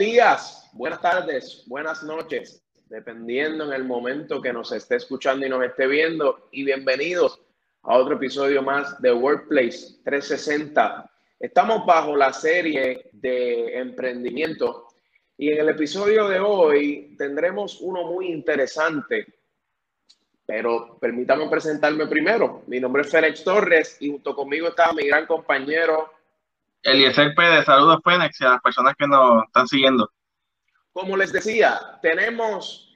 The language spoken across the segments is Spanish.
días, buenas tardes, buenas noches, dependiendo en el momento que nos esté escuchando y nos esté viendo. Y bienvenidos a otro episodio más de Workplace 360. Estamos bajo la serie de emprendimiento y en el episodio de hoy tendremos uno muy interesante. Pero permítame presentarme primero. Mi nombre es Félix Torres y junto conmigo está mi gran compañero Eliezer Pérez, saludos Fénix y a las personas que nos están siguiendo. Como les decía, tenemos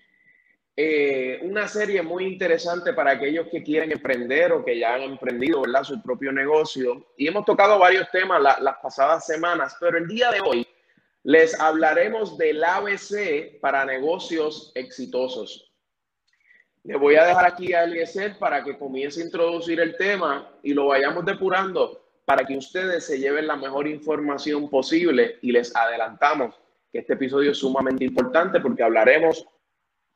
eh, una serie muy interesante para aquellos que quieren emprender o que ya han emprendido ¿verdad? su propio negocio. Y hemos tocado varios temas las pasadas semanas, pero el día de hoy les hablaremos del ABC para negocios exitosos. Le voy a dejar aquí a Eliezer para que comience a introducir el tema y lo vayamos depurando para que ustedes se lleven la mejor información posible y les adelantamos que este episodio es sumamente importante porque hablaremos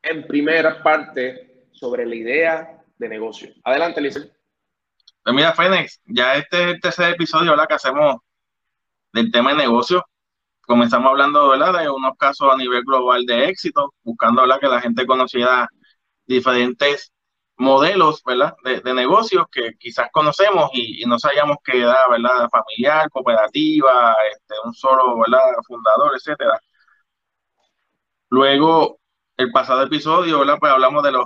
en primera parte sobre la idea de negocio. Adelante, Lice. Pues mira, Fénix, ya este es el tercer episodio ¿verdad? que hacemos del tema de negocio. Comenzamos hablando de unos casos a nivel global de éxito, buscando ¿verdad? que la gente conociera diferentes modelos, ¿verdad? De, de negocios que quizás conocemos y, no sabíamos que era, ¿verdad? Familiar, cooperativa, este, un solo, ¿verdad? Fundador, etcétera. Luego, el pasado episodio, ¿verdad? Pues hablamos de los,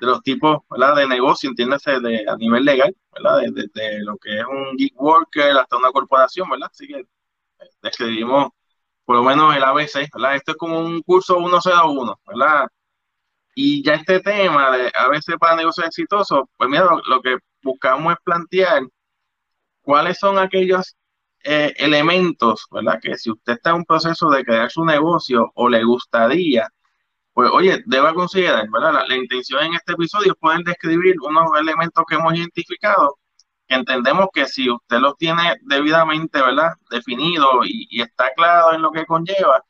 de los tipos, ¿verdad? De negocio, entiéndase, de, a nivel legal, ¿verdad? De, lo que es un geek worker hasta una corporación, ¿verdad? Así que eh, describimos por lo menos el ABC, ¿verdad? Esto es como un curso 101, ¿verdad? Y ya este tema de a veces para negocios exitosos, pues mira, lo, que buscamos es plantear cuáles son aquellos eh, elementos, ¿verdad? Que si usted está en un proceso de crear su negocio o le gustaría, pues oye, deba considerar, ¿verdad? La, intención en este episodio es poder describir unos elementos que hemos identificado, que entendemos que si usted los tiene debidamente, ¿verdad? Definido y está claro en lo que conlleva,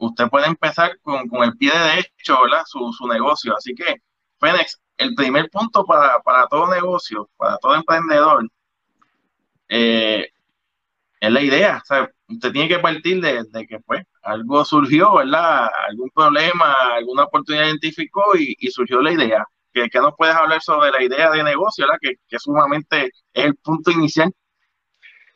usted puede empezar con, el pie derecho, ¿verdad? Su, su negocio. Así que, Fénix, el primer punto para, todo negocio, para todo emprendedor, eh, es la idea. Sea, usted tiene que partir de, que, pues, algo surgió, ¿verdad? Algún problema, alguna oportunidad identificó y, surgió la idea. ¿Qué, nos puedes hablar sobre la idea de negocio, ¿verdad? Que, que sumamente es el punto inicial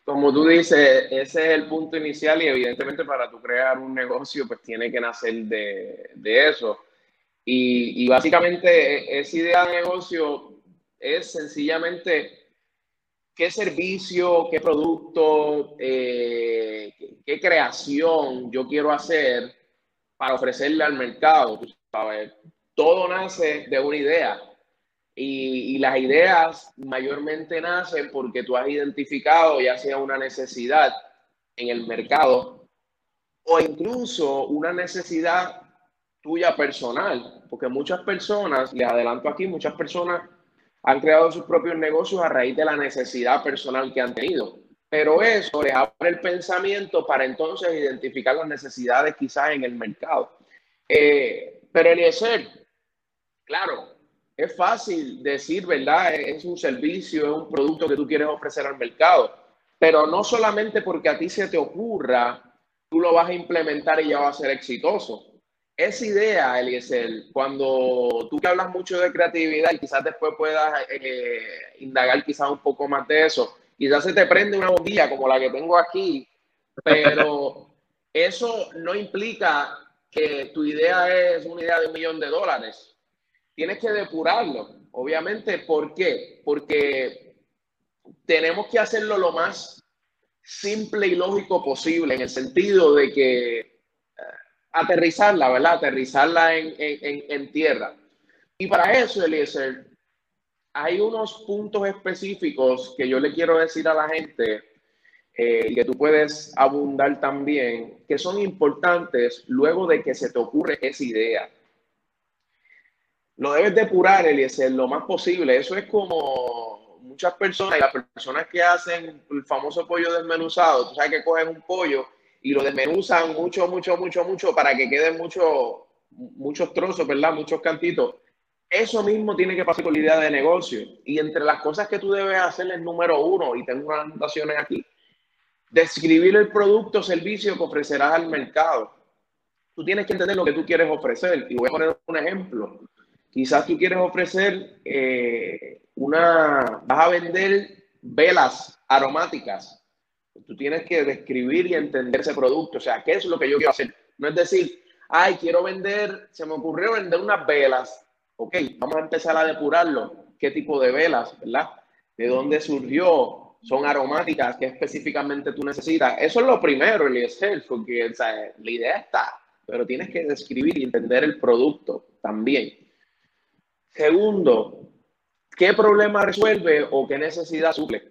como tú dices, ese es el punto inicial y evidentemente para tú crear un negocio, pues tiene que nacer de, eso. Y, básicamente esa idea de negocio es sencillamente qué servicio, qué producto, eh, qué, creación yo quiero hacer para ofrecerle al mercado. Todo nace de una idea. Y, las ideas mayormente nacen porque tú has identificado ya sea una necesidad en el mercado o incluso una necesidad tuya personal, porque muchas personas, les adelanto aquí, muchas personas han creado sus propios negocios a raíz de la necesidad personal que han tenido. Pero eso les abre el pensamiento para entonces identificar las necesidades quizás en el mercado. Eh, pero Eliezer, claro, es fácil decir, ¿verdad? Es un servicio, es un producto que tú quieres ofrecer al mercado, pero no solamente porque a ti se te ocurra, tú lo vas a implementar y ya va a ser exitoso. Esa idea, Eliezer, cuando tú que hablas mucho de creatividad y quizás después puedas eh, indagar quizás un poco más de eso, quizás se te prende una bombilla como la que tengo aquí, pero eso no implica que tu idea es una idea de un millón de dólares tienes que depurarlo, obviamente. ¿Por qué? Porque tenemos que hacerlo lo más simple y lógico posible, en el sentido de que eh, aterrizarla, ¿verdad? Aterrizarla en, en, tierra. Y para eso, Eliezer, hay unos puntos específicos que yo le quiero decir a la gente eh, que tú puedes abundar también, que son importantes luego de que se te ocurre esa idea lo debes depurar, Eliezer, lo más posible. Eso es como muchas personas, y las personas que hacen el famoso pollo desmenuzado, tú sabes que cogen un pollo y lo desmenuzan mucho, mucho, mucho, mucho para que queden mucho, muchos trozos, ¿verdad? Muchos cantitos. Eso mismo tiene que pasar con la idea de negocio. Y entre las cosas que tú debes hacer es número uno, y tengo unas anotaciones aquí, describir el producto o servicio que ofrecerás al mercado. tú tienes que entender lo que tú quieres ofrecer. Y voy a poner un ejemplo. Quizás tú quieres ofrecer eh, una, vas a vender velas aromáticas. Tú tienes que describir y entender ese producto. O sea, ¿qué es lo que yo quiero hacer? No es decir, ay, quiero vender, se me ocurrió vender unas velas. Ok, vamos a empezar a depurarlo. ¿Qué tipo de velas, verdad? ¿De dónde surgió? ¿Son aromáticas? ¿Qué específicamente tú necesitas? Eso es lo primero, Eliezer, porque la idea está, pero tienes que describir y entender el producto también. Segundo, ¿qué problema resuelve o qué necesidad suple?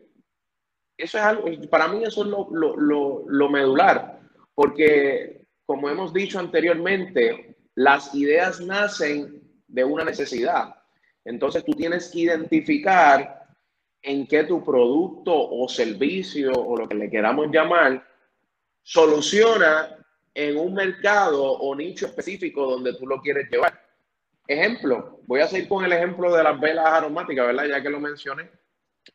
Eso es algo, para mí eso es lo, lo, lo medular, porque como hemos dicho anteriormente, las ideas nacen de una necesidad. Entonces tú tienes que identificar en qué tu producto o servicio o lo que le queramos llamar soluciona en un mercado o nicho específico donde tú lo quieres llevar. Ejemplo, voy a seguir con el ejemplo de las velas aromáticas, ¿verdad? Ya que lo mencioné.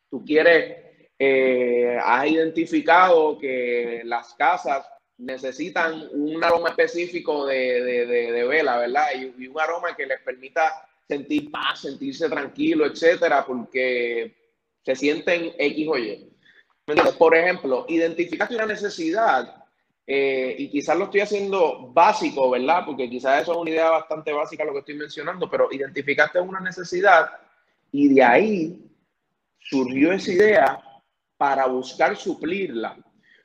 Tú quieres, eh, has identificado que las casas necesitan un aroma específico de, de, vela, ¿verdad? Y, un aroma que les permita sentir paz, sentirse tranquilo, etcétera, porque se sienten X o Y. Por ejemplo, identificaste una necesidad eh, y quizás lo estoy haciendo básico, ¿verdad? Porque quizás eso es una idea bastante básica lo que estoy mencionando, pero identificaste una necesidad y de ahí surgió esa idea para buscar suplirla.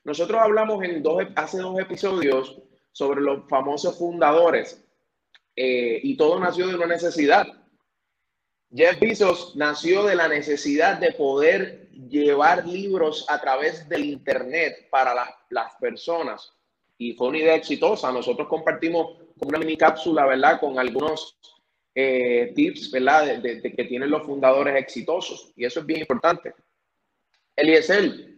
Nosotros hablamos en dos, hace dos episodios sobre los famosos fundadores eh, y todo nació de una necesidad. Jeff Bezos nació de la necesidad de poder llevar libros a través del Internet para las, personas y fue una idea exitosa. Nosotros compartimos una mini cápsula, ¿verdad? Con algunos eh, tips, ¿verdad? De, de, que tienen los fundadores exitosos y eso es bien importante. Eliezer,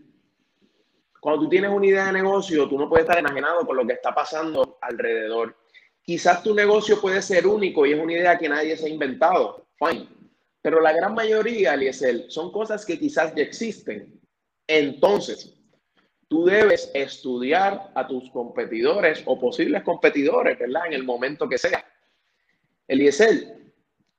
cuando tú tienes una idea de negocio, tú no puedes estar enajenado con lo que está pasando alrededor. Quizás tu negocio puede ser único y es una idea que nadie se ha inventado. Fine. Pero la gran mayoría, Eliezer, son cosas que quizás ya existen. Entonces, tú debes estudiar a tus competidores o posibles competidores, ¿verdad? En el momento que sea. Eliezer,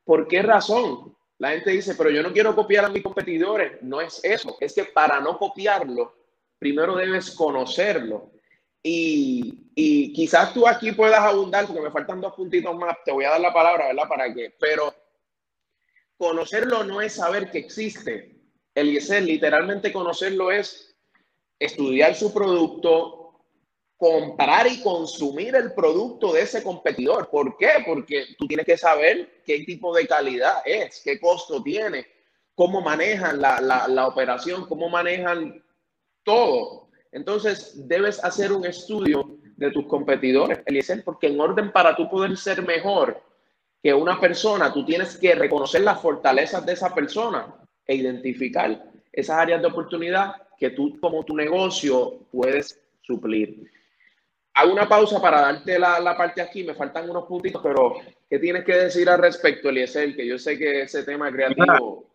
¿por qué razón? La gente dice, pero yo no quiero copiar a mis competidores. No es eso. Es que para no copiarlo, primero debes conocerlo. Y, y, quizás tú aquí puedas abundar, porque me faltan dos puntitos más, te voy a dar la palabra, ¿verdad? Para que, pero conocerlo no es saber que existe. El Eliezer, literalmente conocerlo es estudiar su producto, comprar y consumir el producto de ese competidor. ¿Por qué? Porque tú tienes que saber qué tipo de calidad es, qué costo tiene, cómo manejan la, la, la operación, cómo manejan todo. Entonces, debes hacer un estudio de tus competidores, Eliezer, porque en orden para tú poder ser mejor que una persona, tú tienes que reconocer las fortalezas de esa persona e identificar esas áreas de oportunidad que tú como tu negocio puedes suplir. Hago una pausa para darte la, la parte aquí, me faltan unos puntitos, pero ¿qué tienes que decir al respecto, Eliezer? Que yo sé que ese tema creativo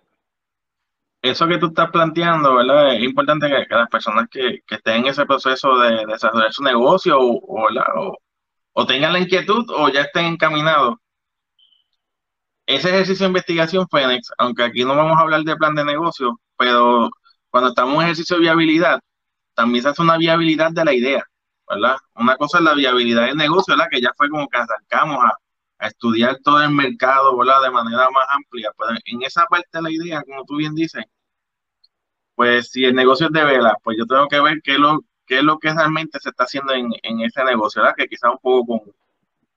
eso que tú estás planteando, ¿verdad? Es importante que, las personas que, estén en ese proceso de, desarrollar su negocio o, o, tengan la inquietud o ya estén encaminados. Ese ejercicio de investigación, Fénix, aunque aquí no vamos a hablar de plan de negocio, pero cuando estamos en ejercicio de viabilidad, también se hace una viabilidad de la idea, ¿verdad? Una cosa es la viabilidad del negocio, ¿verdad? Que ya fue como que arrancamos a, estudiar todo el mercado, ¿verdad? De manera más amplia. Pero en esa parte de la idea, como tú bien dices, pues si el negocio es de vela, pues yo tengo que ver qué es lo, qué es lo que realmente se está haciendo en, ese negocio, ¿verdad? Que quizá un poco con,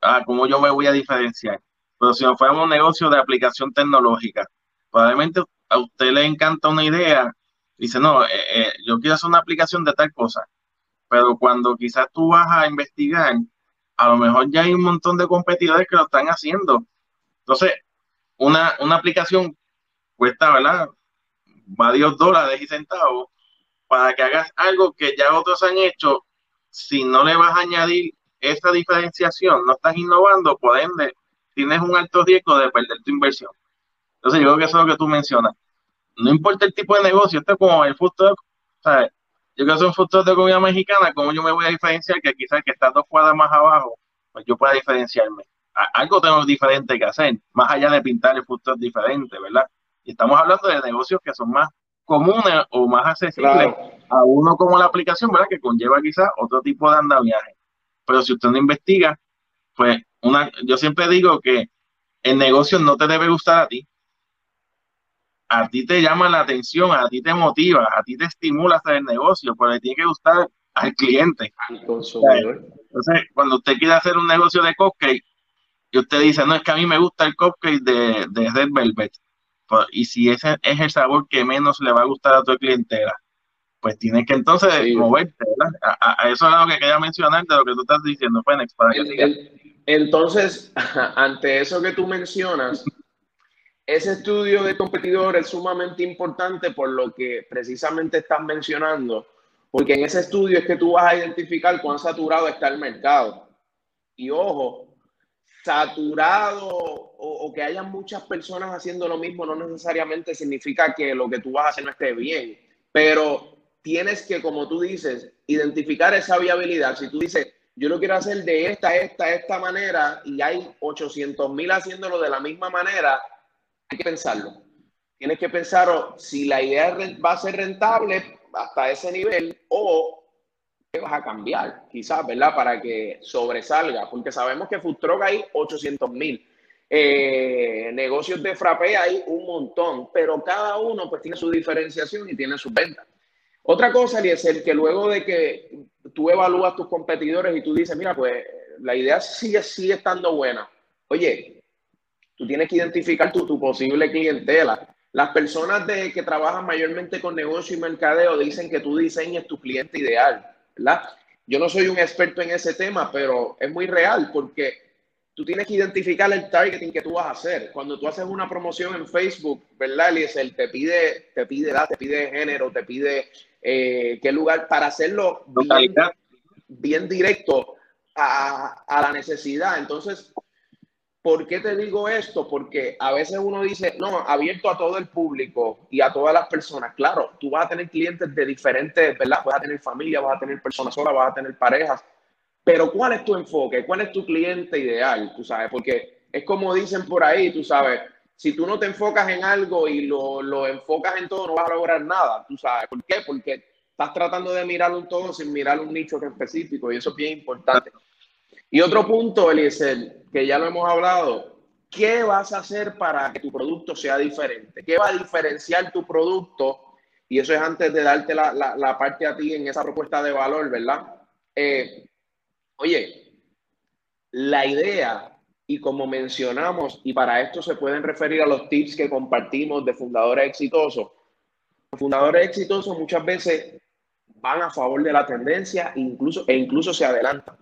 ah, cómo yo me voy a diferenciar. Pero si nos fuéramos un negocio de aplicación tecnológica, probablemente a usted le encanta una idea, dice, no, eh, eh, yo quiero hacer una aplicación de tal cosa. Pero cuando quizás tú vas a investigar, a lo mejor ya hay un montón de competidores que lo están haciendo. Entonces, una, una aplicación cuesta, ¿verdad? Varios dólares y centavos para que hagas algo que ya otros han hecho. Si no le vas a añadir esa diferenciación, no estás innovando, por ende, tienes un alto riesgo de perder tu inversión. Entonces, yo creo que eso es lo que tú mencionas. No importa el tipo de negocio, esto es como el food truck, ¿sabes? yo quiero hacer un futuro de comida mexicana, ¿cómo yo me voy a diferenciar que quizás que está dos cuadras más abajo pues yo pueda diferenciarme. Algo tengo diferente que hacer, más allá de pintar el futuro diferente, ¿verdad? Y estamos hablando de negocios que son más comunes o más accesibles a uno como la aplicación, ¿verdad? Que conlleva quizás otro tipo de andamiaje. Pero si usted no investiga, pues una, yo siempre digo que el negocio no te debe gustar a ti. A ti te llama la atención, a ti te motiva, a ti te estimula hacer el negocio, pero le tiene que gustar al cliente. Entonces, cuando usted quiere hacer un negocio de cupcake y usted dice, no, es que a mí me gusta el cupcake de, de Red Velvet, pues, y si ese es el sabor que menos le va a gustar a tu clientela, pues tienes que entonces moverte, ¿verdad? A, eso es lo que quería mencionar de lo que tú estás diciendo, Fénix, para Entonces, ante eso que tú mencionas, ese estudio de competidor es sumamente importante por lo que precisamente estás mencionando, porque en ese estudio es que tú vas a identificar cuán saturado está el mercado. Y ojo, saturado o, que haya muchas personas haciendo lo mismo no necesariamente significa que lo que tú vas a hacer no esté bien, pero tienes que, como tú dices, identificar esa viabilidad. Si tú dices, yo lo quiero hacer de esta, esta, esta manera y hay 800 mil haciéndolo de la misma manera, hay que pensarlo. Tienes que pensar si la idea va a ser rentable hasta ese nivel o vas a cambiar, quizás, ¿verdad? Para que sobresalga, porque sabemos que Food hay 800 mil. Eh, negocios de frappe hay un montón, pero cada uno pues tiene su diferenciación y tiene su venta. Otra cosa, el que luego de que tú evalúas tus competidores y tú dices, mira, pues la idea sigue, sigue estando buena. Oye, tú tienes que identificar tu, tu posible clientela. Las personas de, que trabajan mayormente con negocio y mercadeo dicen que tú diseñes tu cliente ideal. ¿verdad? Yo no soy un experto en ese tema, pero es muy real porque tú tienes que identificar el targeting que tú vas a hacer. Cuando tú haces una promoción en Facebook, ¿verdad, Eliezer? Te pide, te pide edad, te pide género, te pide eh, qué lugar para hacerlo bien, directo a, a, la necesidad. Entonces, ¿Por qué te digo esto? Porque a veces uno dice, no, abierto a todo el público y a todas las personas. Claro, tú vas a tener clientes de diferentes, ¿verdad? Vas a tener familia, vas a tener personas solas, vas a tener parejas. Pero ¿cuál es tu enfoque? ¿Cuál es tu cliente ideal? Tú sabes, porque es como dicen por ahí, tú sabes, si tú no te enfocas en algo y lo, lo enfocas en todo, no vas a lograr nada. ¿Tú sabes por qué? Porque estás tratando de mirar un todo sin mirar un nicho específico y eso es bien importante. Y otro punto, Eliezer, que ya lo hemos hablado, ¿qué vas a hacer para que tu producto sea diferente? ¿Qué va a diferenciar tu producto? Y eso es antes de darte la, la, parte a ti en esa propuesta de valor, ¿verdad? Eh, oye, la idea, y como mencionamos, y para esto se pueden referir a los tips que compartimos de fundadores exitosos, los fundadores exitosos muchas veces van a favor de la tendencia incluso, e incluso se adelantan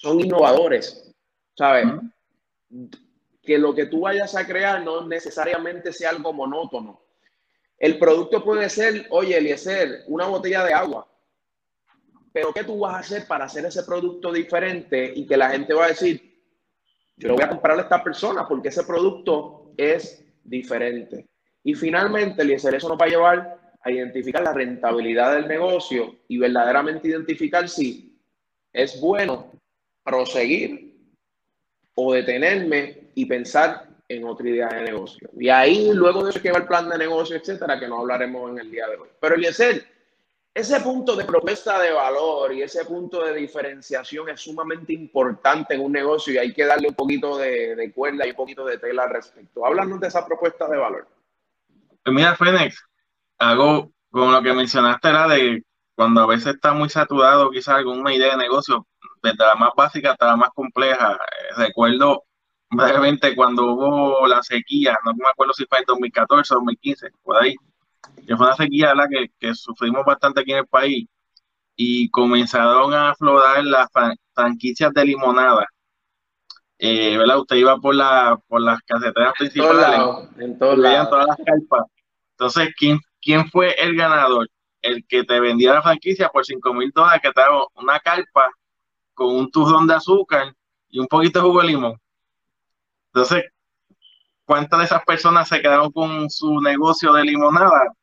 son innovadores, ¿sabes? Que lo que tú vayas a crear no necesariamente sea algo monótono. El producto puede ser, oye, Eliezer, una botella de agua. Pero ¿qué tú vas a hacer para hacer ese producto diferente y que la gente va a decir, yo lo voy a comprar a esta persona porque ese producto es diferente? Y finalmente, Eliezer, eso nos va a llevar a identificar la rentabilidad del negocio y verdaderamente identificar si es bueno proseguir o detenerme y pensar en otra idea de negocio. Y ahí luego de eso que va el plan de negocio, etcétera, que no hablaremos en el día de hoy. Pero Eliezer, ese punto de propuesta de valor y ese punto de diferenciación es sumamente importante en un negocio y hay que darle un poquito de, cuerda y un poquito de tela al respecto. Háblanos de esa propuesta de valor. Pues mira, Fénix, hago con lo que mencionaste era de cuando a veces está muy saturado quizás alguna idea de negocio, desde la más básica hasta la más compleja. Eh, recuerdo brevemente cuando hubo la sequía, no me acuerdo si fue en 2014 o 2015, por ahí, que fue una sequía la que, que, sufrimos bastante aquí en el país y comenzaron a aflorar las franquicias de limonada. Eh, ¿verdad? Usted iba por, la, por las caseteras principales, en, todas las carpas. Entonces, ¿quién, ¿quién fue el ganador? El que te vendía la franquicia por 5 mil dólares, que te daba una carpa con un tuzón de azúcar y un poquito de jugo de limón. Entonces, ¿cuántas de esas personas se quedaron con su negocio de limonada?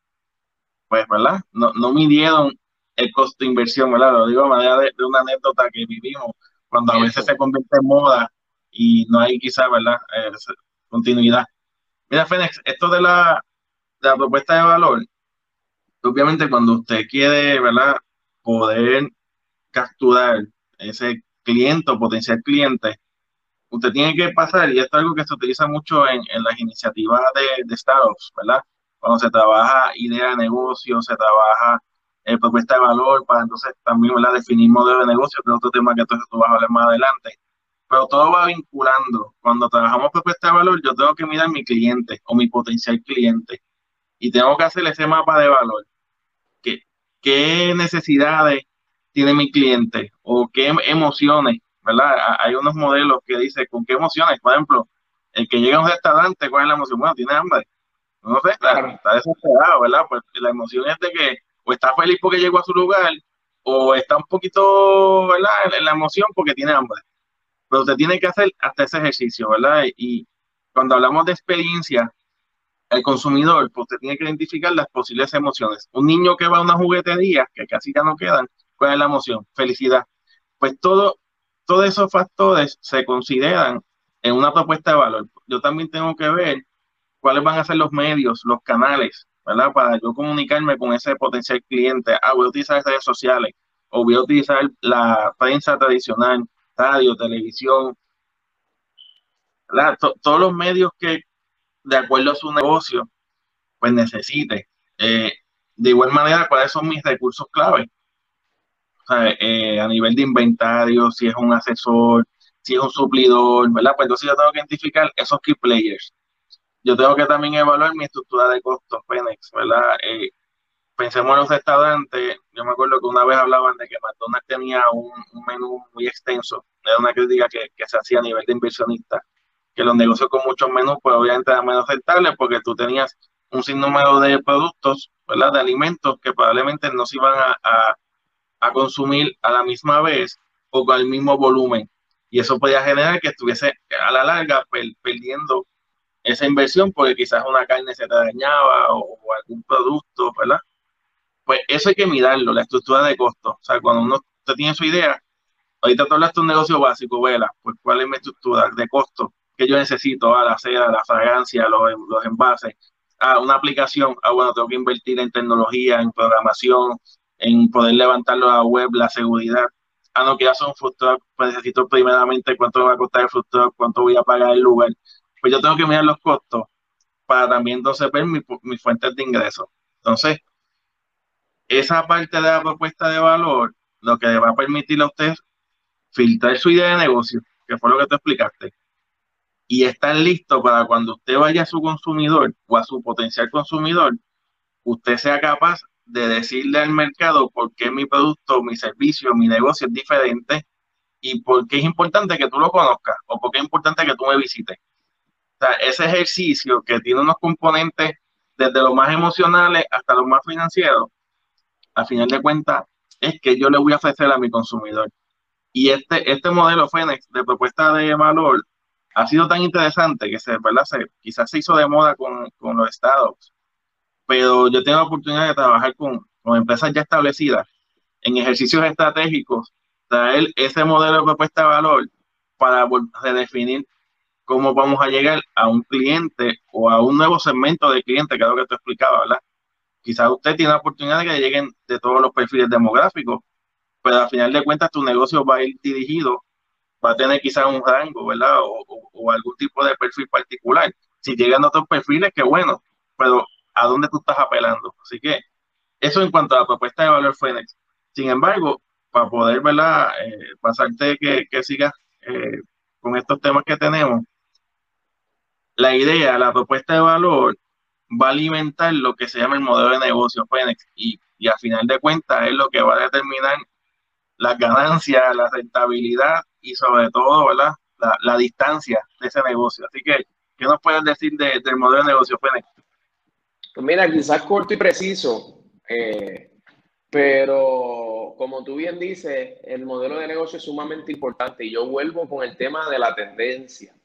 Pues, ¿verdad? No, no midieron el costo de inversión, ¿verdad? Lo digo a manera de, una anécdota que vivimos cuando a veces se convierte en moda y no hay quizá, ¿verdad? Eh, continuidad. Mira, Fénix, esto de la, de la propuesta de valor, obviamente cuando usted quiere, ¿verdad? Poder capturar ese cliente o potencial cliente, usted tiene que pasar, y esto es algo que se utiliza mucho en, en las iniciativas de, de, startups, ¿verdad? Cuando se trabaja idea de negocio, se trabaja eh, propuesta de valor, para entonces también ¿verdad? definir modelo de negocio, que es otro tema que entonces tú vas a hablar más adelante. Pero todo va vinculando. Cuando trabajamos propuesta de valor, yo tengo que mirar mi cliente o mi potencial cliente y tengo que hacer ese mapa de valor. ¿Qué, qué necesidades tiene mi cliente o qué emociones ¿verdad? Hay unos modelos que dicen con qué emociones, por ejemplo, el que llega a un restaurante, ¿cuál es la emoción? Bueno, tiene hambre. No sé, está desesperado, ¿verdad? Pues la emoción es de que o está feliz porque llegó a su lugar, o está un poquito, ¿verdad? En la emoción porque tiene hambre. Pero usted tiene que hacer hasta ese ejercicio, ¿verdad? Y cuando hablamos de experiencia, el consumidor, pues usted tiene que identificar las posibles emociones. Un niño que va a una juguetería, que casi ya no quedan, ¿cuál es la emoción? Felicidad. Pues todo, todos esos factores se consideran en una propuesta de valor. Yo también tengo que ver cuáles van a ser los medios, los canales, ¿verdad? Para yo comunicarme con ese potencial cliente. Ah, voy a utilizar redes sociales o voy a utilizar la prensa tradicional, radio, televisión, todos los medios que, de acuerdo a su negocio, pues necesite. Eh, de igual manera, ¿cuáles son mis recursos clave? Eh, a nivel de inventario, si es un asesor, si es un suplidor, ¿verdad? Pues entonces yo tengo que identificar esos key players. Yo tengo que también evaluar mi estructura de costos, Penex, ¿verdad? Eh, pensemos en los restaurantes. Yo me acuerdo que una vez hablaban de que McDonald's tenía un, menú muy extenso. Era una crítica que, que, se hacía a nivel de inversionista. Que los negocios con muchos menús, pues obviamente eran menos rentables porque tú tenías un sinnúmero de productos, ¿verdad? De alimentos que probablemente no se iban a a consumir a la misma vez o con el mismo volumen. Y eso podía generar que estuviese a la larga perdiendo esa inversión porque quizás una carne se te dañaba o, algún producto, ¿verdad? Pues eso hay que mirarlo, la estructura de costos. O sea, cuando uno tiene su idea, ahorita tú hablas de un negocio básico, vela, pues cuál es mi estructura de costos que yo necesito, a la seda, la fragancia, los, los envases, a una aplicación, ah, bueno, tengo que invertir en tecnología, en programación, en poder levantarlo a la web, la seguridad. Ah, no, que ya son food pues necesito primeramente cuánto va a costar el food cuánto voy a pagar el lugar. Pues yo tengo que mirar los costos para también entonces ver mis mi fuentes de ingresos. Entonces, esa parte de la propuesta de valor, lo que le va a permitir a usted filtrar su idea de negocio, que fue lo que tú explicaste, y estar listo para cuando usted vaya a su consumidor o a su potencial consumidor, usted sea capaz de decirle al mercado por qué mi producto, mi servicio, mi negocio es diferente y por qué es importante que tú lo conozcas o por qué es importante que tú me visites. O sea, ese ejercicio que tiene unos componentes desde los más emocionales hasta los más financieros, al final de cuentas, es que yo le voy a ofrecer a mi consumidor. Y este, este modelo Fénix de propuesta de valor ha sido tan interesante que se, ¿verdad? Se, quizás se hizo de moda con, con los estados pero yo tengo la oportunidad de trabajar con, con empresas ya establecidas en ejercicios estratégicos, traer ese modelo de propuesta de valor para redefinir cómo vamos a llegar a un cliente o a un nuevo segmento de cliente, que es lo que te explicaba, ¿verdad? Quizás usted tiene la oportunidad de que lleguen de todos los perfiles demográficos, pero al final de cuentas tu negocio va a ir dirigido, va a tener quizás un rango, ¿verdad? O, o algún tipo de perfil particular. Si llegan otros perfiles, qué bueno, pero a dónde tú estás apelando. Así que eso en cuanto a la propuesta de valor Fénix. Sin embargo, para poder. Eh, pasarte que, que sigas eh, con estos temas que tenemos, la idea, la propuesta de valor va a alimentar lo que se llama el modelo de negocio Fénix y, y a final de cuentas es lo que va a determinar las ganancias, la rentabilidad y sobre todo ¿verdad? La, la distancia de ese negocio. Así que, ¿qué nos puedes decir de, del modelo de negocio Fénix? Pues mira, quizás corto y preciso, eh, pero como tú bien dices, el modelo de negocio es sumamente importante y yo vuelvo con el tema de la tendencia.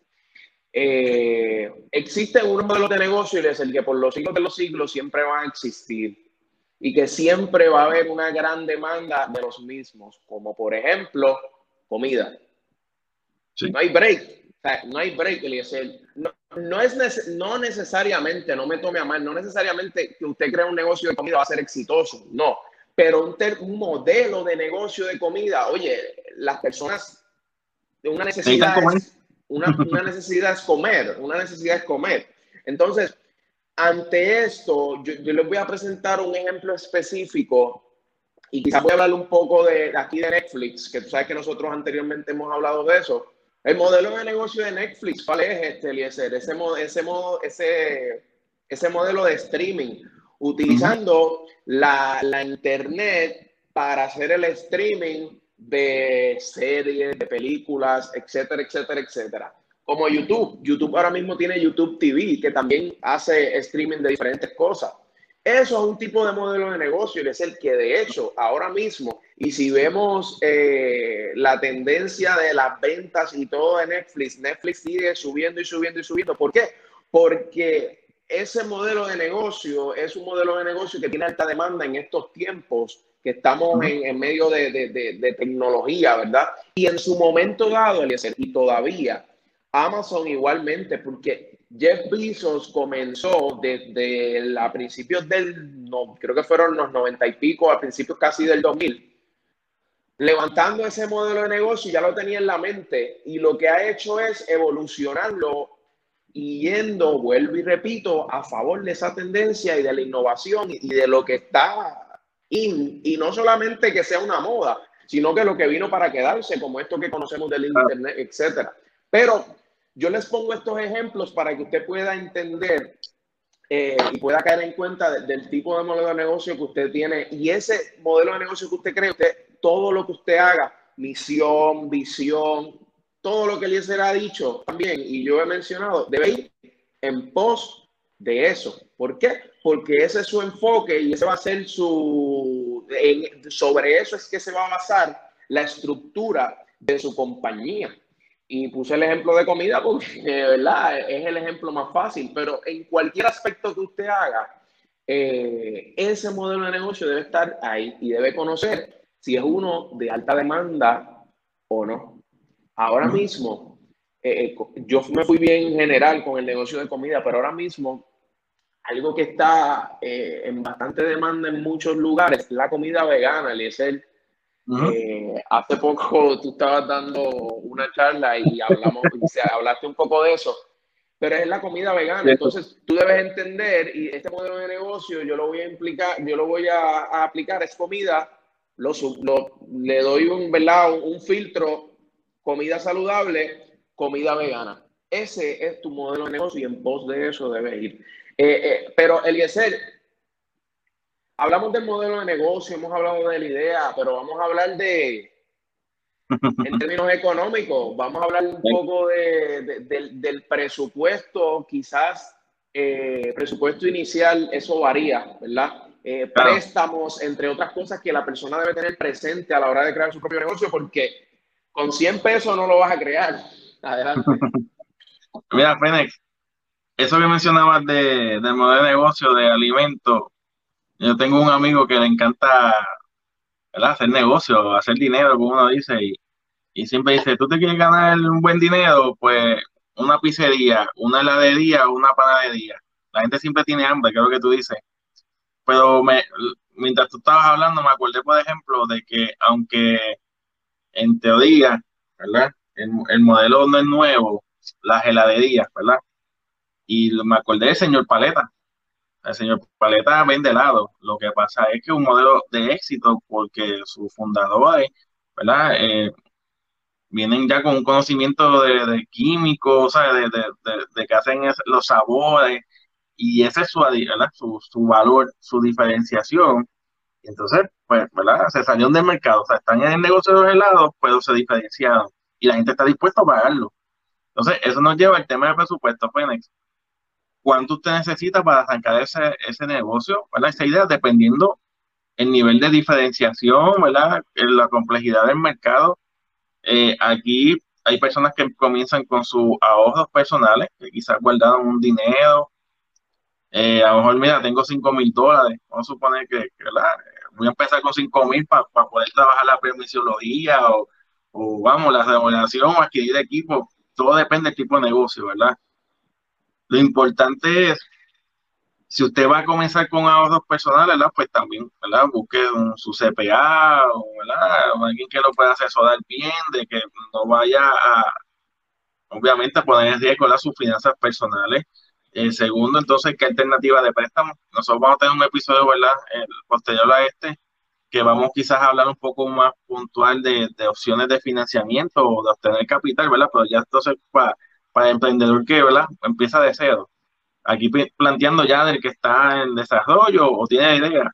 Eh, existe un modelo de negocio y es el que por los siglos de los siglos siempre va a existir y que siempre va a haber una gran demanda de los mismos, como por ejemplo comida. No hay break. no hay break, No, no, es no necesariamente, no me tome a mal, no necesariamente que usted crea un negocio de comida va a ser exitoso. No. Pero un, un modelo de negocio de comida, oye, las personas de una necesidad es, una, una necesidad es comer, una necesidad es comer. Entonces, ante esto, yo, les voy a presentar un ejemplo específico y quizás voy a hablar un poco de, aquí de Netflix, que tú sabes que nosotros anteriormente hemos hablado de eso. El modelo de negocio de Netflix, ¿cuál es este, Eliezer? Ese, ese, ese, ese modelo de streaming, utilizando la, la internet para hacer el streaming de series, de películas, etcétera, etcétera, etcétera como YouTube. YouTube ahora mismo tiene YouTube TV, que también hace streaming de diferentes cosas. Eso es un tipo de modelo de negocio y es el que de hecho ahora mismo, y si vemos eh, la tendencia de las ventas y todo de Netflix, Netflix sigue subiendo y subiendo y subiendo. ¿Por qué? Porque ese modelo de negocio es un modelo de negocio que tiene alta demanda en estos tiempos que estamos en, medio de, de, tecnología, ¿verdad? Y en su momento dado, y todavía Amazon igualmente, porque Jeff Bezos comenzó desde a principios del, no, creo que fueron los noventa y pico, a principios casi del 2000, levantando ese modelo de negocio, ya lo tenía en la mente y lo que ha hecho es evolucionarlo y yendo, vuelvo y repito, a favor de esa tendencia y de la innovación y de lo que está in, y no solamente que sea una moda, sino que lo que vino para quedarse, como esto que conocemos del Internet, etcétera. Pero yo les pongo estos ejemplos para que usted pueda entender eh, y pueda caer en cuenta del tipo de modelo de negocio que usted tiene y ese modelo de negocio que usted cree, usted, todo lo que usted haga, misión, visión, todo lo que le ha dicho también y yo he mencionado, debe ir en pos de eso. ¿Por qué? Porque ese es su enfoque y ese va a ser su, sobre eso es que se va a basar la estructura de su compañía. Y puse el ejemplo de comida porque, ¿verdad? Es el ejemplo más fácil, pero en cualquier aspecto que usted haga, eh, ese modelo de negocio debe estar ahí y debe conocer si es uno de alta demanda o no. Ahora mismo, eh, eh, yo me fui bien general con el negocio de comida, pero ahora mismo algo que está en bastante demanda en muchos lugares, la comida vegana, el eh, hace poco tú estabas dando una charla y hablamos, hablaste un poco de eso, pero es la comida vegana. Entonces tú debes entender y este modelo de negocio yo lo voy a implicar, yo lo voy a, aplicar, es comida, lo, le doy un, ¿verdad? Un, filtro, comida saludable, comida vegana. Ese es tu modelo de negocio y en pos de eso debes ir. Eh, eh, pero Eliezer, hablamos del modelo de negocio, hemos hablado de la idea, pero vamos a hablar de, en términos económicos, vamos a hablar un poco del, presupuesto, quizás eh, presupuesto inicial, eso varía, ¿verdad? Eh, préstamos, entre otras cosas que la persona debe tener presente a la hora de crear su propio negocio, porque con 100 pesos no lo vas a crear. Adelante. Mira, Fénix, eso que mencionabas de, del modelo de negocio de alimentos, yo tengo un amigo que le encanta hacer negocio, hacer dinero, como uno dice, y, siempre dice, tú te quieres ganar un buen dinero, pues una pizzería, una heladería o una panadería. La gente siempre tiene hambre, creo que tú dices. Pero me, mientras tú estabas hablando, me acordé, por ejemplo, de que aunque en teoría, ¿verdad? El, el modelo no es nuevo, las heladerías, ¿verdad? Y me acordé del señor Paleta, el señor Paleta vende helado. Lo que pasa es que es un modelo de éxito porque sus fundadores, ¿verdad? Eh, vienen ya con un conocimiento de, químicos, De, de, que hacen los sabores, y ese es su, su, su, valor, su diferenciación. Entonces, pues, ¿verdad? Se salieron del mercado, o sea, están en el negocio de los helados, pero se diferenciaron, y la gente está dispuesta a pagarlo. Entonces, eso nos lleva al tema del presupuesto, Fénix cuánto usted necesita para arrancar ese, ese negocio, ¿verdad? Esa idea dependiendo el nivel de diferenciación, ¿verdad? La complejidad del mercado. Eh, aquí hay personas que comienzan con sus ahorros personales, que quizás guardaron un dinero. Eh, a lo mejor, mira, tengo 5 mil dólares. Vamos a suponer que, ¿verdad? Voy a empezar con 5 mil para poder trabajar la permisiología o, o vamos, la remodelación o adquirir equipo, todo depende del tipo de negocio, ¿verdad? Lo importante es, si usted va a comenzar con ahorros personales, ¿verdad? Pues también, ¿verdad? Busque su CPA o, alguien que lo pueda asesorar bien, de que no vaya a, obviamente, a poner en riesgo sus finanzas personales. Segundo, entonces, ¿qué alternativa de préstamo? Nosotros vamos a tener un episodio, ¿verdad? Posterior a este, que vamos quizás a hablar un poco más puntual de, opciones de financiamiento o de obtener capital, ¿verdad? Pero ya entonces para, para el emprendedor que, ¿verdad? Empieza de cero. Aquí planteando ya del que está en desarrollo o tiene idea,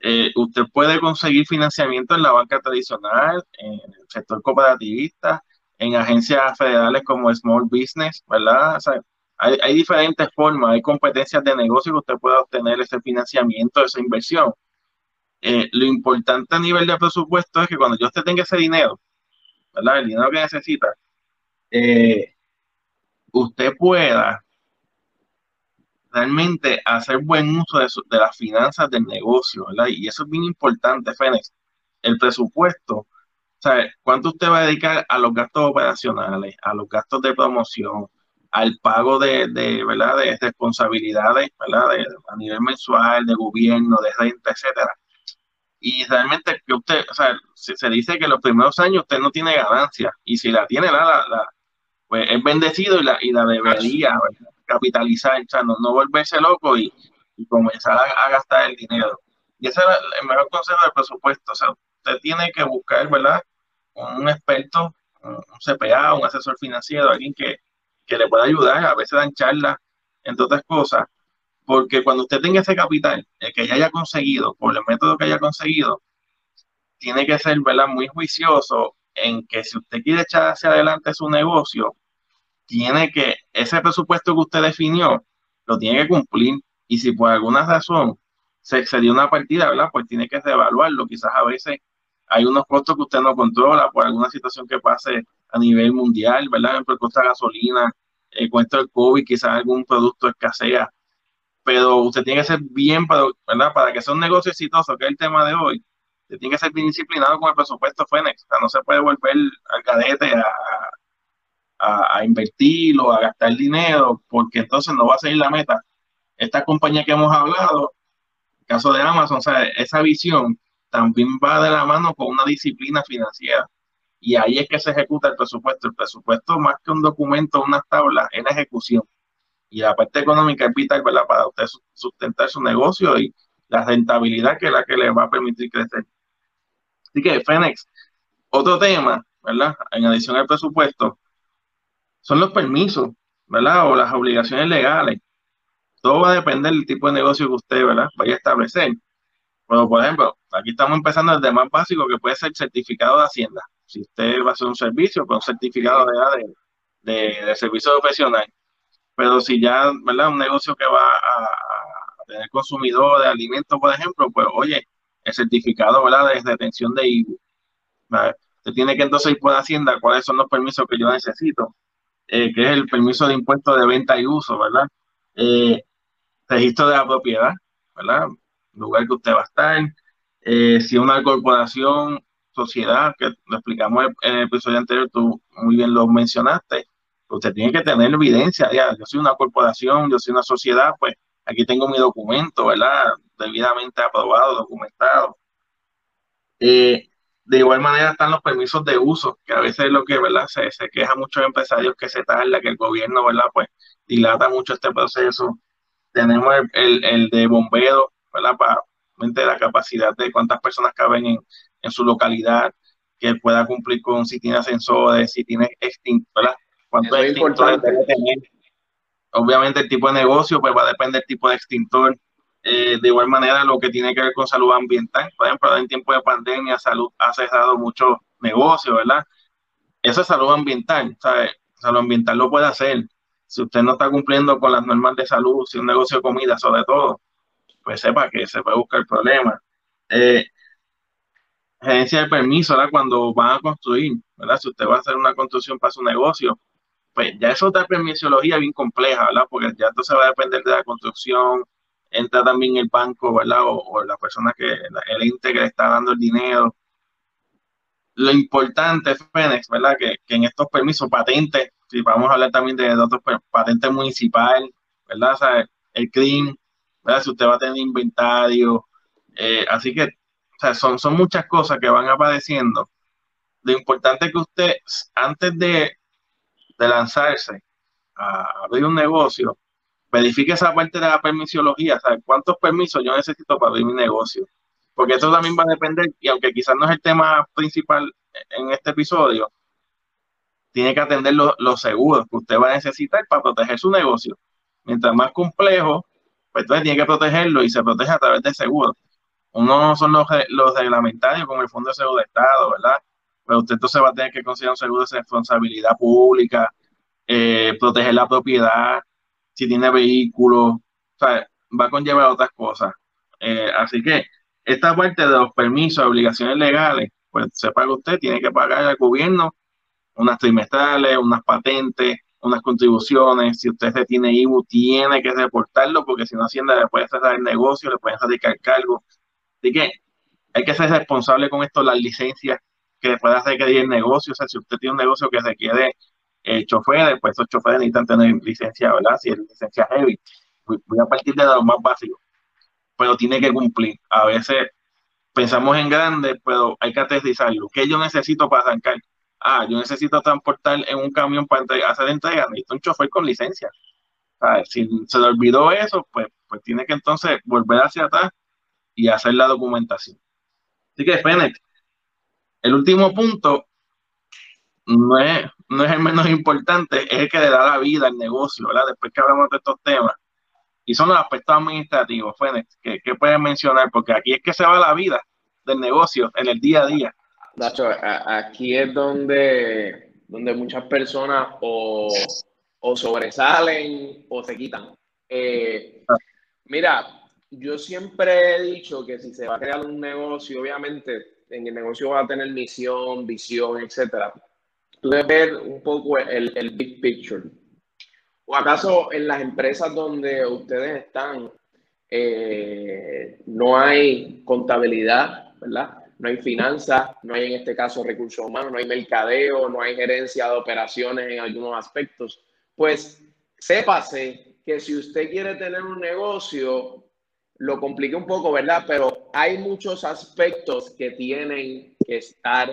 eh, usted puede conseguir financiamiento en la banca tradicional, en el sector cooperativista, en agencias federales como Small Business, ¿verdad? O sea, hay, diferentes formas, hay competencias de negocio que usted pueda obtener ese financiamiento, esa inversión. Eh, lo importante a nivel de presupuesto es que cuando yo usted tenga ese dinero, ¿verdad? El dinero que necesita, eh, usted pueda realmente hacer buen uso de, de, las finanzas del negocio, ¿verdad? Y eso es bien importante, Fénix. El presupuesto, ¿sabe? ¿Cuánto usted va a dedicar a los gastos operacionales, a los gastos de promoción, al pago de, de ¿verdad? De responsabilidades, ¿verdad? a nivel mensual, de gobierno, de renta, etcétera y realmente que usted, o sea, se, dice que los primeros años usted no tiene ganancia y si la tiene, la, la, pues es bendecido y la, y la debería capitalizar, o sea, no, no volverse loco y, comenzar a, gastar el dinero. Y ese es el mejor consejo del presupuesto, o sea, usted tiene que buscar, ¿verdad? Un experto, un CPA, un asesor financiero, alguien que, que le pueda ayudar, a veces dan charlas, entre otras cosas, porque cuando usted tenga ese capital, el que ya haya conseguido, por el método que haya conseguido, tiene que ser ¿verdad? muy juicioso en que si usted quiere echar hacia adelante su negocio, tiene que, ese presupuesto que usted definió, lo tiene que cumplir. Y si por alguna razón se excedió una partida, ¿verdad? Pues tiene que reevaluarlo. Quizás a veces hay unos costos que usted no controla por alguna situación que pase a nivel mundial, ¿verdad? Por costo de gasolina, el del COVID, quizás algún producto escasea pero usted tiene que ser bien, para, ¿verdad? Para que sea un negocio exitoso, que es el tema de hoy, usted tiene que ser bien disciplinado con el presupuesto Fénix, o no se puede volver al cadete a, a, invertir o a gastar dinero, porque entonces no va a seguir la meta. Esta compañía que hemos hablado, el caso de Amazon, esa visión también va de la mano con una disciplina financiera. Y ahí es que se ejecuta el presupuesto. El presupuesto, más que un documento, una tabla, es la ejecución y la parte económica es vital para usted sustentar su negocio y la rentabilidad que es la que le va a permitir crecer. Así que, Fénix, otro tema, ¿verdad? En adición al presupuesto, son los permisos, ¿verdad? O las obligaciones legales. Todo va a depender del tipo de negocio que usted, ¿verdad? Vaya a establecer. Pero, por ejemplo, aquí estamos empezando desde más básico que puede ser certificado de Hacienda. Si usted va a hacer un servicio, con un certificado de, de, de servicio profesional pero si ya, ¿verdad? Un negocio que va a, tener consumidor de alimentos, por ejemplo, pues oye, el certificado, ¿verdad? De retención de IBU. Usted tiene que entonces ir por Hacienda cuáles son los permisos que yo necesito, eh, que es el permiso de impuesto de venta y uso, ¿verdad? Eh, registro de la propiedad, ¿verdad? Lugar que usted va a estar. Eh, si una corporación, sociedad, que lo explicamos en el episodio anterior, tú muy bien lo mencionaste, usted tiene que tener evidencia, ya, yo soy una corporación, yo soy una sociedad, pues aquí tengo mi documento, ¿verdad? Debidamente aprobado, documentado. Eh, de igual manera están los permisos de uso, que a veces es lo que, ¿verdad? Se, se queja muchos empresarios que se tarda, que el gobierno, ¿verdad? Pues dilata mucho este proceso. Tenemos el, el, de bombero, ¿verdad? Para la capacidad de cuántas personas caben en, en su localidad, que pueda cumplir con si tiene ascensores, si tiene extintor, cuánto extintor Obviamente el tipo de negocio pues va a depender del tipo de extintor. Eh, de igual manera lo que tiene que ver con salud ambiental. Por ejemplo, en tiempo de pandemia salud ha cerrado muchos negocios, ¿verdad? Eso es salud ambiental, ¿sabe? Salud ambiental lo puede hacer. Si usted no está cumpliendo con las normas de salud, si un negocio de comida sobre todo, pues sepa que se puede buscar el problema. Eh, gerencia de permiso, ¿verdad? Cuando van a construir, ¿verdad? Si usted va a hacer una construcción para su negocio, pues ya es otra permisología bien compleja, ¿verdad? Porque ya entonces va a depender de la construcción, entra también el banco, ¿verdad? O, la persona que, el ente que le está dando el dinero. lo importante, Fénix, ¿verdad? Que, que, en estos permisos, patentes, si vamos a hablar también de otros patentes municipales, ¿verdad? O sea, el CRIM, ¿verdad? Si usted va a tener inventario, eh, así que, o sea, son, son muchas cosas que van apareciendo. Lo importante es que usted, antes de, de lanzarse a abrir un negocio, verifique esa parte de la permisología, ¿sabe? ¿Cuántos permisos yo necesito para abrir mi negocio? Porque eso también va a depender, y aunque quizás no es el tema principal en este episodio, tiene que atender los, seguros que usted va a necesitar para proteger su negocio. Mientras más complejo, pues entonces tiene que protegerlo y se protege a través de seguros. Uno son los, los reglamentarios, como el Fondo de Seguro de Estado, ¿verdad? Pero usted entonces va a tener que considerar un seguro de responsabilidad pública, eh, proteger la propiedad, si tiene vehículo, o sea, va a conllevar otras cosas. Eh, así que esta parte de los permisos, obligaciones legales, pues se paga usted, tiene que pagar al gobierno unas trimestrales, unas patentes, unas contribuciones. Si usted se tiene IBU, tiene que reportarlo porque si no Hacienda le puede cerrar el negocio, le pueden radicar cargo. Así que hay que ser responsable con esto, las licencias que pueda requerir el negocio. O sea, si usted tiene un negocio que requiere eh, choferes, pues esos choferes necesitan tener licencia, ¿verdad? Si es licencia heavy. Voy, a partir de lo más básico, pero tiene que cumplir. A veces pensamos en grande, pero hay que aterrizarlo. ¿Qué yo necesito para arrancar? Ah, yo necesito transportar en un camión para hacer entrega, necesito un chofer con licencia. Si se le olvidó eso, pues, pues tiene que entonces volver hacia atrás y hacer la documentación. Así que, Fennec, el último punto no es, no es el menos importante, es el que le da la vida al negocio, ¿verdad? Después que hablamos de estos temas. Y son los aspectos administrativos, Fénix, que, que puedes mencionar, porque aquí es que se va la vida del negocio en el día a día. Nacho, aquí es donde, donde muchas personas o, sobresalen o se quitan. Eh, mira, yo siempre he dicho que si se va a crear un negocio, obviamente en el negocio va a tener misión, visión, etcétera tú debes ver un poco el, el big picture. ¿O acaso en las empresas donde ustedes están eh, no hay contabilidad, ¿verdad? No hay finanzas, no hay en este caso recursos humanos, no hay mercadeo, no hay gerencia de operaciones en algunos aspectos. Pues sépase que si usted quiere tener un negocio, lo complique un poco, ¿verdad? Pero hay muchos aspectos que tienen que estar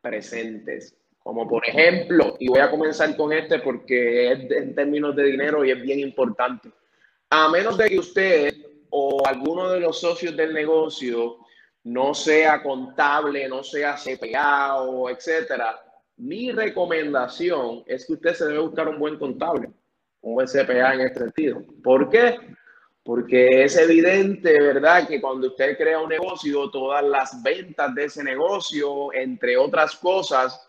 presentes. Como por ejemplo, y voy a comenzar con este porque es en términos de dinero y es bien importante. A menos de que usted o alguno de los socios del negocio no sea contable, no sea CPA o etcétera, mi recomendación es que usted se debe buscar un buen contable, un buen CPA en este sentido. ¿Por qué? Porque es evidente, ¿verdad?, que cuando usted crea un negocio, todas las ventas de ese negocio, entre otras cosas,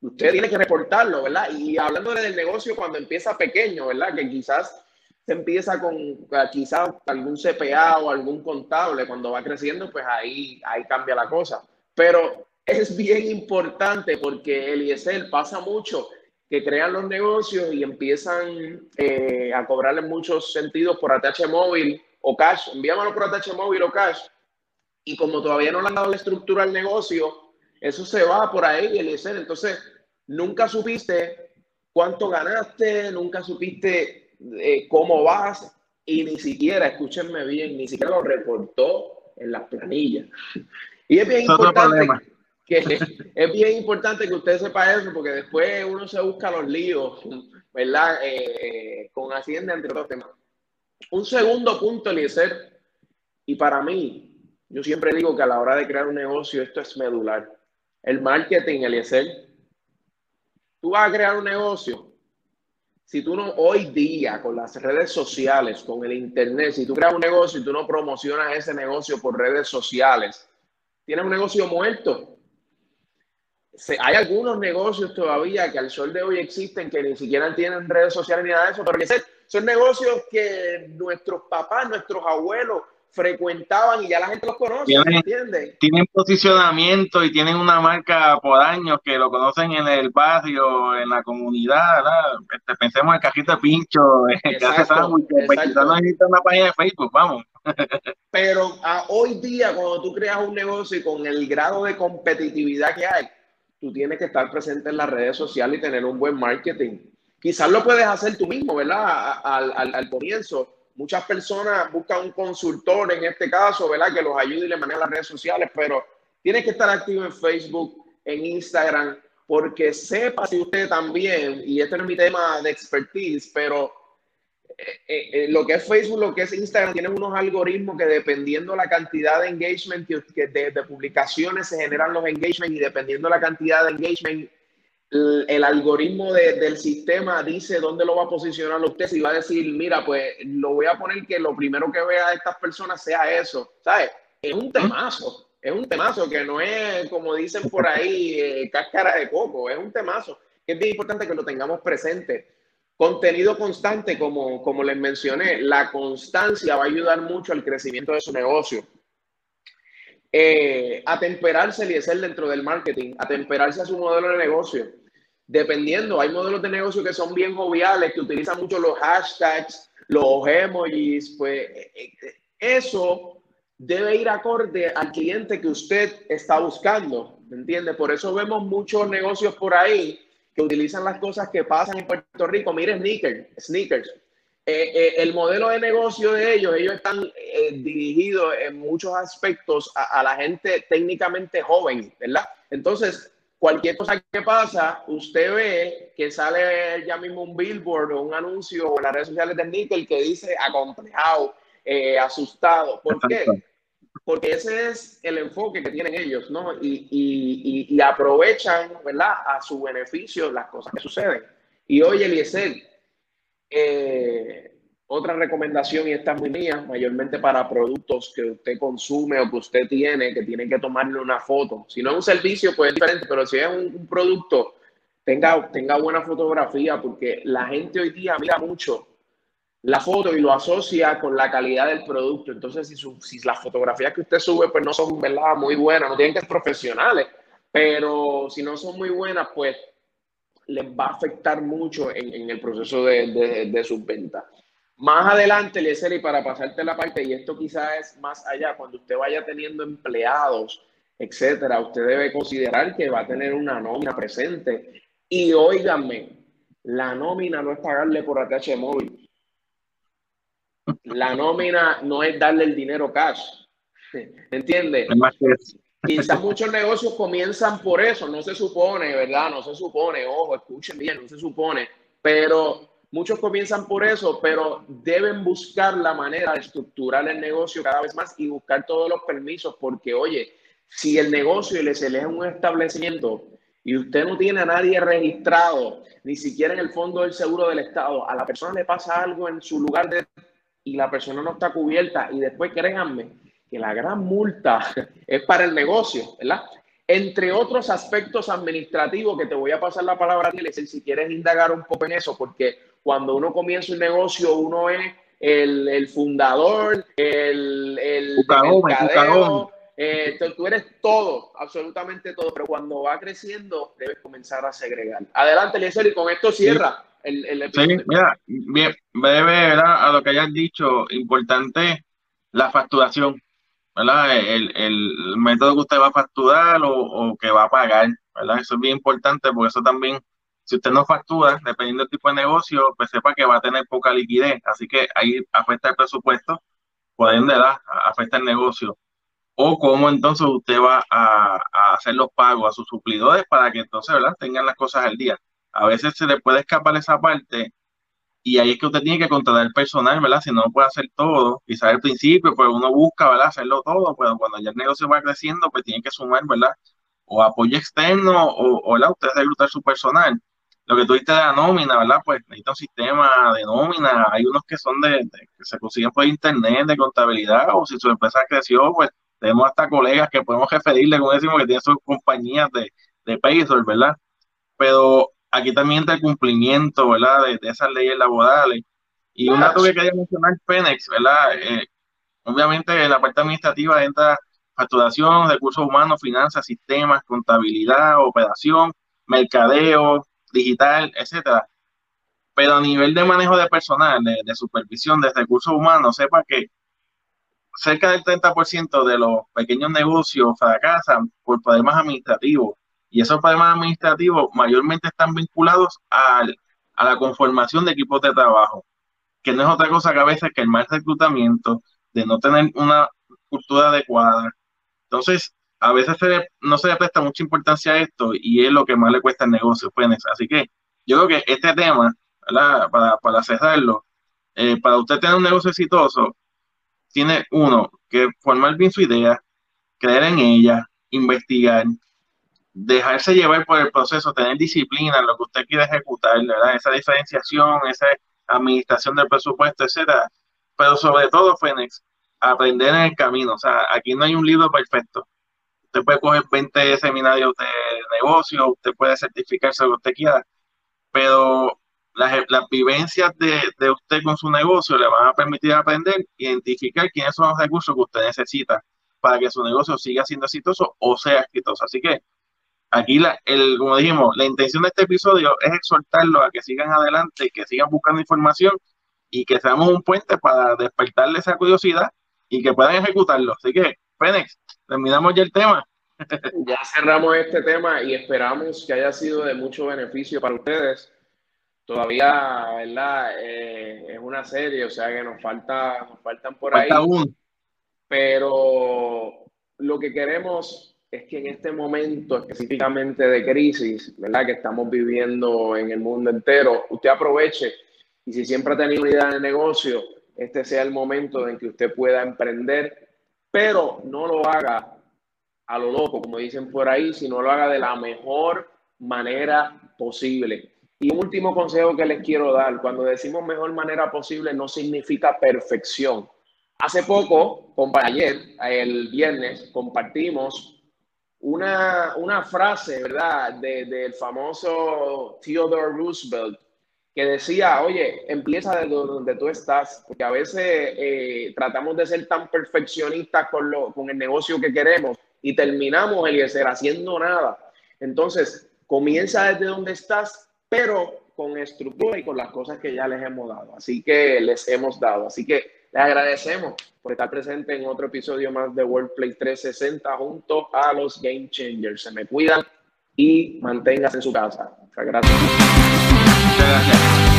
usted tiene que reportarlo, ¿verdad? Y hablando del negocio cuando empieza pequeño, ¿verdad? Que quizás se empieza con quizás algún CPA o algún contable, cuando va creciendo, pues ahí, ahí cambia la cosa. Pero es bien importante porque Eliezer pasa mucho que crean los negocios y empiezan eh, a cobrarle muchos sentidos por ATH móvil o cash. Envíamelo por ATH móvil o cash. Y como todavía no le han dado la estructura al negocio, eso se va por ahí, Eliezer. Entonces, nunca supiste cuánto ganaste, nunca supiste eh, cómo vas y ni siquiera, escúchenme bien, ni siquiera lo reportó en las planillas. Y es bien importante que es bien importante que usted sepa eso porque después uno se busca los líos, ¿verdad? Eh, con Hacienda, entre otros temas. Un segundo punto, Eliezer, y para mí, yo siempre digo que a la hora de crear un negocio esto es medular. El marketing, Eliezer. Tú vas a crear un negocio. Si tú no, hoy día, con las redes sociales, con el internet, si tú creas un negocio y tú no promocionas ese negocio por redes sociales, tienes un negocio muerto. Hay algunos negocios todavía que al sol de hoy existen que ni siquiera tienen redes sociales ni nada de eso, pero son negocios que nuestros papás, nuestros abuelos, frecuentaban y ya la gente los conoce, tienen, Tienen posicionamiento y tienen una marca por años que lo conocen en el barrio, en la comunidad, este, pensemos en Cajita Pincho, que hace sándwich, pues no necesita una página de Facebook, vamos. Pero a, hoy día, cuando tú creas un negocio y con el grado de competitividad que hay, tú tienes que estar presente en las redes sociales y tener un buen marketing. Quizás lo puedes hacer tú mismo, ¿verdad? Al, al, al comienzo. Muchas personas buscan un consultor en este caso, ¿verdad? Que los ayude y le maneje las redes sociales, pero tienes que estar activo en Facebook, en Instagram, porque sepa si usted también, y este es mi tema de expertise, pero eh, eh, eh, lo que es Facebook, lo que es Instagram, tienen unos algoritmos que dependiendo la cantidad de engagement que, de, publicaciones se generan los engagement y dependiendo la cantidad de engagement, el, algoritmo del sistema dice dónde lo va a posicionar usted. Si va a decir, mira, pues lo voy a poner que lo primero que vea de estas personas sea eso, ¿sabes? Es un temazo, es un temazo que no es, como dicen por ahí, cáscara de coco, es un temazo. Es bien importante que lo tengamos presente Contenido constante, como, como les mencioné, la constancia va a ayudar mucho al crecimiento de su negocio. Eh, atemperarse ser dentro del marketing, atemperarse a su modelo de negocio. Dependiendo, hay modelos de negocio que son bien joviales, que utilizan mucho los hashtags, los emojis, pues eh, eh, eso debe ir acorde al cliente que usted está buscando, ¿me entiende? Por eso vemos muchos negocios por ahí que utilizan las cosas que pasan en Puerto Rico. Mire, sneakers, sneakers. Eh, eh, el modelo de negocio de ellos, ellos están eh, dirigidos en muchos aspectos a, la gente técnicamente joven, ¿verdad? Entonces, cualquier cosa que pasa, usted ve que sale ya mismo un billboard o un anuncio en las redes sociales de Nickel que dice acomplejado, asustado. ¿Por qué? Porque ese es el enfoque que tienen ellos, ¿no? Y, y, y, aprovechan, ¿verdad? A su beneficio las cosas que suceden. Y hoy, Eliezer, eh, otra recomendación, y esta es muy mía, mayormente para productos que usted consume o que usted tiene, que tienen que tomarle una foto. Si no es un servicio, pues es diferente, pero si es un, un producto, tenga, tenga buena fotografía, porque la gente hoy día mira mucho la foto y lo asocia con la calidad del producto. Entonces, si, si las fotografías que usted sube pues no son ¿verdad? muy buenas, no tienen que ser profesionales, pero si no son muy buenas, pues les va a afectar mucho en, el proceso de, de, de sus ventas. Más adelante, y para pasarte la parte, y esto quizás es más allá, cuando usted vaya teniendo empleados, etcétera, usted debe considerar que va a tener una nómina presente. Y óigame, la nómina no es pagarle por ATH móvil la nómina no es darle el dinero cash. ¿Entiendes? Quizás muchos negocios comienzan por eso, no se supone, ¿verdad? No se supone, ojo, escuchen bien, no se supone, pero muchos comienzan por eso, pero deben buscar la manera de estructurar el negocio cada vez más y buscar todos los permisos, porque oye, si el negocio le se un establecimiento y usted no tiene a nadie registrado, ni siquiera en el fondo del seguro del Estado, a la persona le pasa algo en su lugar de y la persona no está cubierta y después créanme que la gran multa es para el negocio, ¿verdad? Entre otros aspectos administrativos que te voy a pasar la palabra a ti, si quieres indagar un poco en eso, porque cuando uno comienza un negocio, uno es el, el fundador, el, el mercadeo, eh, tú eres todo, absolutamente todo, pero cuando va creciendo debes comenzar a segregar. Adelante, y con esto cierra sí, mira, bien, breve, A lo que hayas dicho, importante la facturación, ¿verdad? El, el, método que usted va a facturar o, o, que va a pagar, ¿verdad? Eso es bien importante porque eso también, si usted no factura, dependiendo del tipo de negocio, pues sepa que va a tener poca liquidez, así que ahí afecta el presupuesto, por ende, afecta el negocio. O cómo entonces usted va a, a hacer los pagos a sus suplidores para que entonces, ¿verdad? Tengan las cosas al día a veces se le puede escapar esa parte y ahí es que usted tiene que contratar personal, ¿verdad? Si no puede hacer todo, quizás al principio, pues uno busca, ¿verdad? Hacerlo todo, pero cuando ya el negocio va creciendo, pues tiene que sumar, ¿verdad? O apoyo externo o, o ¿verdad? Usted reclutar su personal. Lo que tú dices de la nómina, ¿verdad? Pues necesita un sistema de nómina. Hay unos que son de, que se consiguen por internet, de contabilidad, o si su empresa creció, pues tenemos hasta colegas que podemos referirle, como decimos, que tienen sus compañías de, de Payroll, ¿verdad? Pero aquí también está el cumplimiento, ¿verdad? De, esas leyes laborales. Y un dato que quería mencionar, Penex, ¿verdad? Eh, obviamente en la parte administrativa entra facturación, recursos humanos, finanzas, sistemas, contabilidad, operación, mercadeo, digital, etcétera. Pero a nivel de manejo de personal, de, supervisión de recursos humanos, sepa que cerca del 30% de los pequeños negocios fracasan por problemas administrativos Y esos problemas administrativos mayormente están vinculados al, a la conformación de equipos de trabajo, que no es otra cosa que a veces que el mal reclutamiento, de no tener una cultura adecuada. Entonces, a veces no se le presta mucha importancia a esto y es lo que más le cuesta al negocio. Pues, así que yo creo que este tema, Para, para cerrarlo, eh, para usted tener un negocio exitoso, tiene uno que formar bien su idea, creer en ella, investigar, dejarse llevar por el proceso, tener disciplina lo que usted quiere ejecutar. Esa diferenciación, esa administración del presupuesto, etcétera. Pero sobre todo, Fénix, aprender en el camino. O sea, aquí no hay un libro perfecto. Usted puede coger 20 seminarios de negocio, usted puede certificarse lo que usted quiera, pero las, las vivencias de, de, usted con su negocio le van a permitir aprender, identificar quiénes son los recursos que usted necesita para que su negocio siga siendo exitoso o sea exitoso. Así que aquí, la, el, como dijimos, la intención de este episodio es exhortarlos a que sigan adelante, que sigan buscando información y que seamos un puente para despertarle esa curiosidad y que puedan ejecutarlo. Así que, Fénix, terminamos ya el tema. Ya cerramos este tema y esperamos que haya sido de mucho beneficio para ustedes. Todavía, ¿verdad? Eh, es una serie, o sea que nos falta, nos faltan por falta ahí. Pero lo que queremos es que en este momento específicamente de crisis, ¿verdad? Que estamos viviendo en el mundo entero, usted aproveche y si siempre ha tenido una idea de negocio, este sea el momento en que usted pueda emprender, pero no lo haga a lo loco, como dicen por ahí, sino lo haga de la mejor manera posible. Y un último consejo que les quiero dar, cuando decimos mejor manera posible no significa perfección. Hace poco, ayer, el viernes, compartimos una, una frase, ¿verdad?, del famoso Theodore Roosevelt, que decía, oye, empieza desde donde tú estás, porque a veces eh, tratamos de ser tan perfeccionistas con, lo, con el negocio que queremos y terminamos, el ser haciendo nada. Entonces, comienza desde donde estás, pero con estructura y con las cosas que ya les hemos dado. Así que les hemos dado. Así que les agradecemos por estar presente en otro episodio más de Workplace 360 junto a los Game Changers. Se me cuidan y manténgase en su casa. Muchas gracias. Muchas gracias.